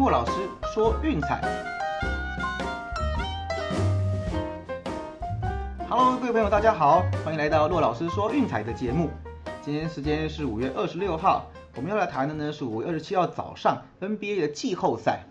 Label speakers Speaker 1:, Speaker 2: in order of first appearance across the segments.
Speaker 1: 骆老师说运彩。Hello，各位朋友，大家好，欢迎来到骆老师说运彩的节目。今天时间是五月二十六号，我们要来谈的呢是五月二十七号早上 NBA 的季后赛。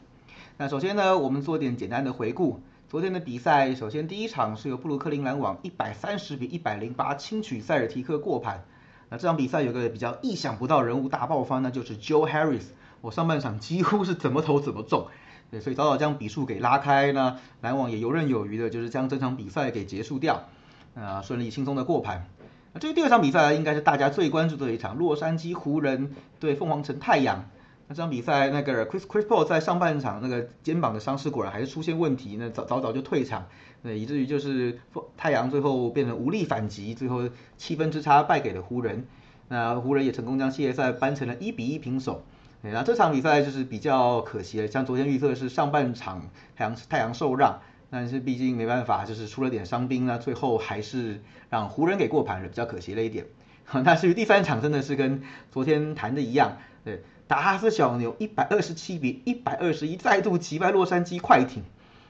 Speaker 1: 那首先呢，我们做点简单的回顾。昨天的比赛，首先第一场是由布鲁克林篮网一百三十比一百零八轻取塞尔提克过盘。那这场比赛有个比较意想不到人物大爆发，那就是 Joe Harris。我上半场几乎是怎么投怎么中，对，所以早早将比数给拉开。那篮网也游刃有余的，就是将这场比赛给结束掉，啊，顺利轻松的过盘。那至于第二场比赛，应该是大家最关注的一场，洛杉矶湖人对凤凰城太阳。那这场比赛，那个 Chris Chris Paul 在上半场那个肩膀的伤势果然还是出现问题，那早早早就退场，那以至于就是太阳最后变成无力反击，最后七分之差败给了湖人。那湖人也成功将系列赛扳成了一比一平手。那这场比赛就是比较可惜了，像昨天预测是上半场太阳太阳受让，但是毕竟没办法，就是出了点伤兵那最后还是让湖人给过盘了，比较可惜了一点。那至于第三场真的是跟昨天谈的一样，对。达拉斯小牛一百二十七比一百二十一再度击败洛杉矶快艇，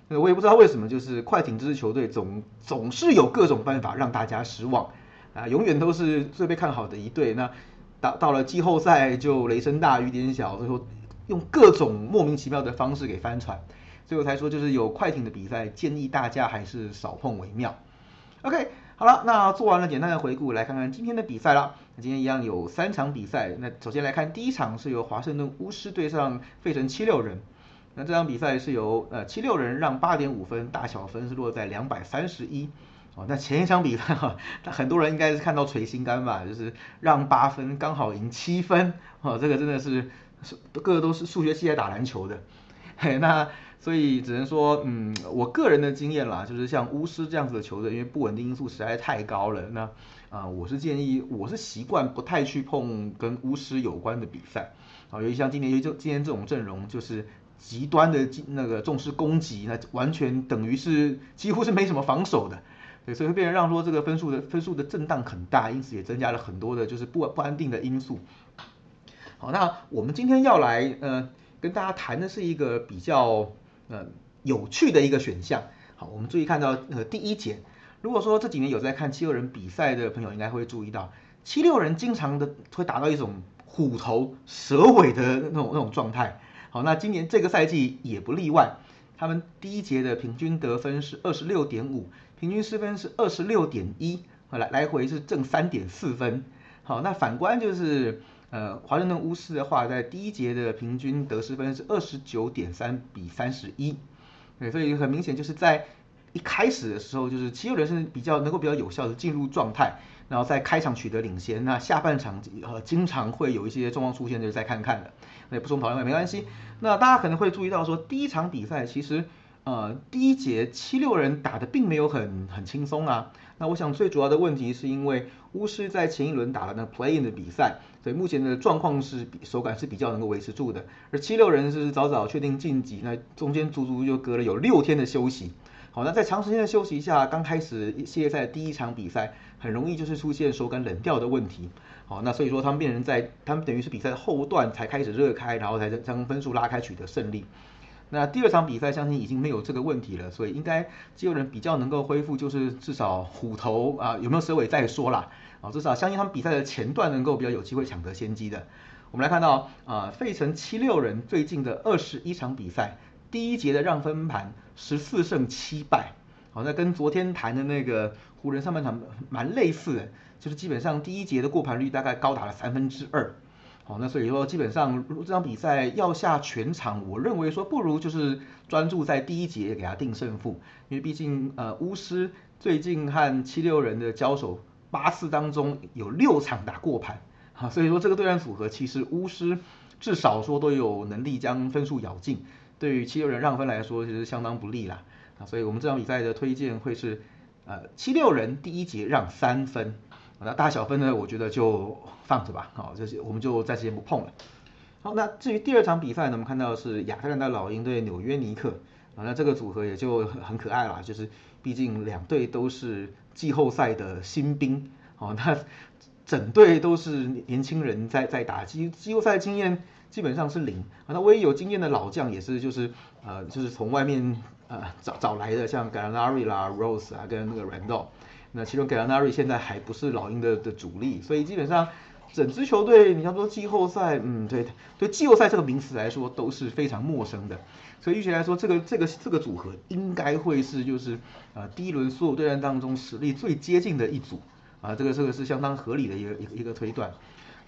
Speaker 1: 我也不知道为什么，就是快艇这支球队总总是有各种办法让大家失望啊，永远都是最被看好的一队。那到到了季后赛就雷声大雨点小，最后用各种莫名其妙的方式给翻船，最后才说就是有快艇的比赛，建议大家还是少碰为妙。OK。好了，那做完了简单的回顾，来看看今天的比赛了。那今天一样有三场比赛。那首先来看第一场是由华盛顿巫师对上费城七六人。那这场比赛是由呃七六人让八点五分，大小分是落在两百三十一。哦，那前一场比赛哈，那很多人应该是看到捶心肝吧，就是让八分刚好赢七分。哦，这个真的是是个个都是数学系在打篮球的。嘿，那。所以只能说，嗯，我个人的经验啦，就是像巫师这样子的球队，因为不稳定因素实在太高了。那啊，我是建议，我是习惯不太去碰跟巫师有关的比赛。啊，尤其像今年就今天这种阵容，就是极端的那个重视攻击，那完全等于是几乎是没什么防守的。所以会变成让说这个分数的分数的震荡很大，因此也增加了很多的就是不不安定的因素。好，那我们今天要来呃跟大家谈的是一个比较。呃，有趣的一个选项。好，我们注意看到呃第一节，如果说这几年有在看七六人比赛的朋友，应该会注意到，七六人经常的会达到一种虎头蛇尾的那种那种状态。好，那今年这个赛季也不例外，他们第一节的平均得分是二十六点五，平均失分是二十六点一，来来回是正三点四分。好，那反观就是。呃，华盛顿巫师的话，在第一节的平均得失分是二十九点三比三十一，对，所以很明显就是在一开始的时候，就是七六人是比较能够比较有效的进入状态，然后在开场取得领先，那下半场呃经常会有一些状况出现，就是再看看的，那也不说讨论没关系。那大家可能会注意到说，第一场比赛其实呃第一节七六人打的并没有很很轻松啊。那我想最主要的问题是因为巫师在前一轮打了那 play in 的比赛，所以目前的状况是比手感是比较能够维持住的。而七六人是早早确定晋级，那中间足足就隔了有六天的休息。好，那在长时间的休息一下，刚开始系列赛第一场比赛，很容易就是出现手感冷掉的问题。好，那所以说他们变成在他们等于是比赛的后段才开始热开，然后才将分数拉开取得胜利。那第二场比赛，相信已经没有这个问题了，所以应该肌肉人比较能够恢复，就是至少虎头啊有没有蛇尾再说啦，啊，至少相信他们比赛的前段能够比较有机会抢得先机的。我们来看到啊，费城七六人最近的二十一场比赛，第一节的让分盘十四胜七败，好，那跟昨天谈的那个湖人上半场蛮类似的，就是基本上第一节的过盘率大概高达了三分之二。好，那所以说基本上这场比赛要下全场，我认为说不如就是专注在第一节给他定胜负，因为毕竟呃巫师最近和七六人的交手八次当中有六场打过盘，啊，所以说这个对战组合其实巫师至少说都有能力将分数咬进，对于七六人让分来说其实相当不利啦，啊，所以我们这场比赛的推荐会是呃七六人第一节让三分。那大小分呢？我觉得就放着吧。好，这些我们就暂时先不碰了。好，那至于第二场比赛呢，我们看到是亚特兰大老鹰对纽约尼克。啊，那这个组合也就很可爱啦，就是毕竟两队都是季后赛的新兵。哦，那整队都是年轻人在在打季季后赛经验基本上是零啊，那唯一有经验的老将也是就是呃就是从外面呃找找来的，像 Gallinari 啦、Rose 啊跟那个 Randall，那其中 Gallinari 现在还不是老鹰的的主力，所以基本上整支球队你要说季后赛，嗯对对季后赛这个名词来说都是非常陌生的，所以预期来说这个这个这个组合应该会是就是呃第一轮所有对战当中实力最接近的一组。啊，这个这个是相当合理的一个一个一个推断。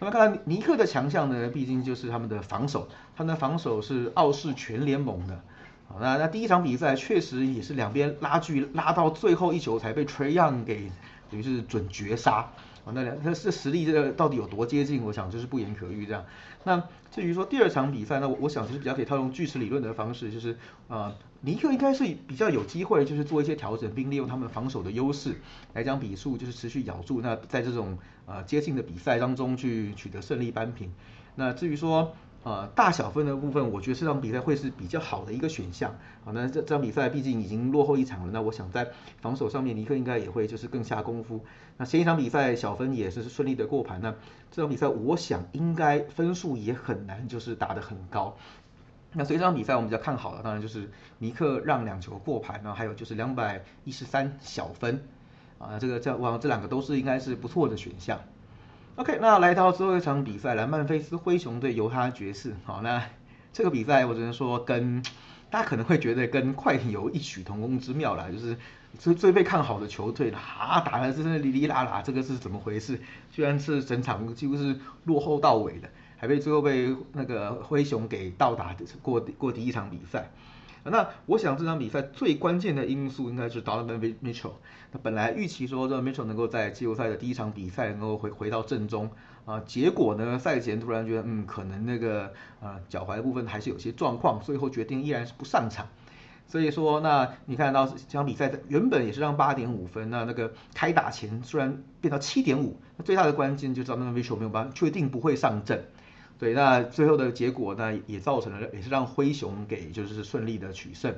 Speaker 1: 那么看尼克的强项呢，毕竟就是他们的防守，他们的防守是傲视全联盟的。好，那那第一场比赛确实也是两边拉锯拉到最后一球才被 Trey Young 给等于是准绝杀。啊，那两那这实力这个到底有多接近？我想就是不言可喻这样。那至于说第二场比赛，那我我想其实比较可以套用锯齿理论的方式，就是呃尼克应该是比较有机会，就是做一些调整，并利用他们防守的优势来将比数就是持续咬住。那在这种呃接近的比赛当中去取得胜利扳平。那至于说。呃，大小分的部分，我觉得这场比赛会是比较好的一个选项。好，那这这场比赛毕竟已经落后一场了，那我想在防守上面，尼克应该也会就是更下功夫。那前一场比赛小分也是顺利的过盘，那这场比赛我想应该分数也很难就是打得很高。那所以这场比赛我们比较看好的，当然就是尼克让两球过盘，然后还有就是两百一十三小分。啊，这个这哇，这两个都是应该是不错的选项。OK，那来到最后一场比赛了，曼菲斯灰熊对犹他爵士。好，那这个比赛我只能说，跟大家可能会觉得跟快艇有异曲同工之妙啦，就是最最被看好的球队啊，打的真是哩哩啦啦，这个是怎么回事？居然是整场几乎是落后到尾的，还被最后被那个灰熊给倒打过过第一场比赛。那我想这场比赛最关键的因素应该是 Donovan Mitchell。那本来预期说这 Mitchell 能够在季后赛的第一场比赛能够回回到正中啊，结果呢赛前突然觉得嗯可能那个呃脚踝部分还是有些状况，最后决定依然是不上场。所以说那你看到这场比赛原本也是让八点五分，那那个开打前虽然变到七点五，那最大的关键就是 Donovan Mitchell 没有办法确定不会上阵。对，那最后的结果呢，也造成了，也是让灰熊给就是顺利的取胜。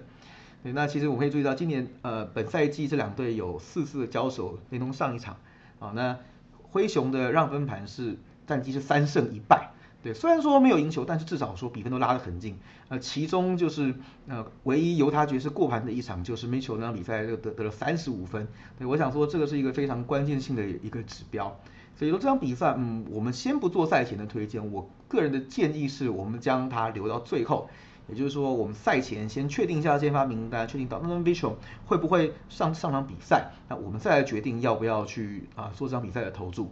Speaker 1: 对，那其实我们可以注意到，今年呃本赛季这两队有四次的交手，连同上一场啊，那灰熊的让分盘是战绩是三胜一败。对，虽然说没有赢球，但是至少说比分都拉得很近。呃，其中就是呃唯一犹他爵士过盘的一场，就是 Mitchell 那场比赛就得得了三十五分。对，我想说这个是一个非常关键性的一个指标。所以说这场比赛，嗯，我们先不做赛前的推荐。我个人的建议是，我们将它留到最后，也就是说，我们赛前先确定一下先发名单，确定到那根 vision 会不会上上场比赛，那我们再来决定要不要去啊做这场比赛的投注。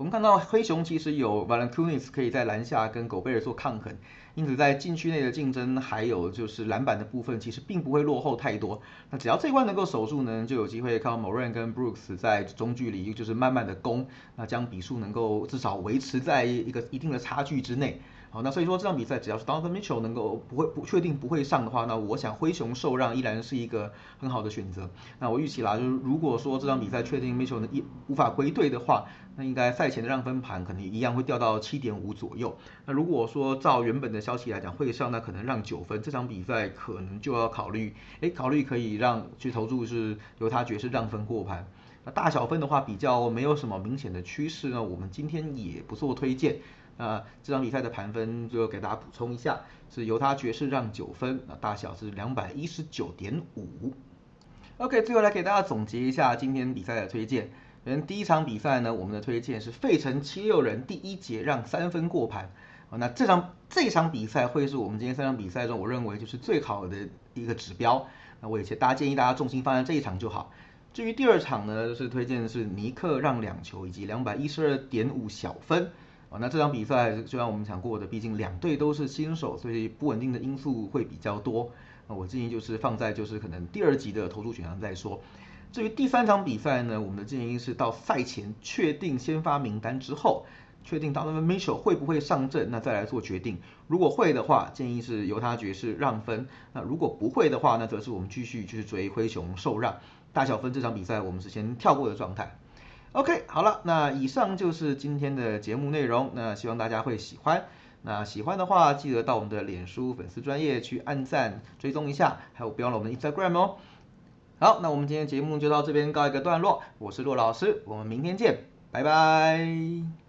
Speaker 1: 我们看到黑熊其实有 Valanciunas 可以在篮下跟狗贝尔做抗衡。因此，在禁区内的竞争，还有就是篮板的部分，其实并不会落后太多。那只要这一关能够守住呢，就有机会看到 Moran 跟 Brooks 在中距离就是慢慢的攻，那将比数能够至少维持在一个一定的差距之内。好，那所以说这场比赛只要是 Donovan Mitchell 能够不会不确定不会上的话，那我想灰熊受让依然是一个很好的选择。那我预期啦，就是如果说这场比赛确定 Mitchell 能一无法归队的话，那应该赛前的让分盘可能一样会掉到七点五左右。那如果说照原本的消息来讲会上，那可能让九分，这场比赛可能就要考虑，哎，考虑可以让去投注是由他爵士让分过盘。那大小分的话比较没有什么明显的趋势呢，我们今天也不做推荐。那这场比赛的盘分就给大家补充一下，是犹他爵士让九分，那大小是两百一十九点五。OK，最后来给大家总结一下今天比赛的推荐。嗯，第一场比赛呢，我们的推荐是费城七六人第一节让三分过盘。那这场这场比赛会是我们今天三场比赛中我认为就是最好的一个指标。那我也大家建议大家重心放在这一场就好。至于第二场呢，是推荐的是尼克让两球以及两百一十二点五小分。啊，那这场比赛虽然我们讲过的，毕竟两队都是新手，所以不稳定的因素会比较多。那我建议就是放在就是可能第二集的投注选项再说。至于第三场比赛呢，我们的建议是到赛前确定先发名单之后，确定 Donovan Mitchell 会不会上阵，那再来做决定。如果会的话，建议是由他爵士让分；那如果不会的话，那则是我们继续就是追灰熊受让。大小分这场比赛我们是先跳过的状态。OK，好了，那以上就是今天的节目内容。那希望大家会喜欢。那喜欢的话，记得到我们的脸书粉丝专业去按赞追踪一下，还有不要忘了我们的 Instagram 哦。好，那我们今天节目就到这边告一个段落。我是骆老师，我们明天见，拜拜。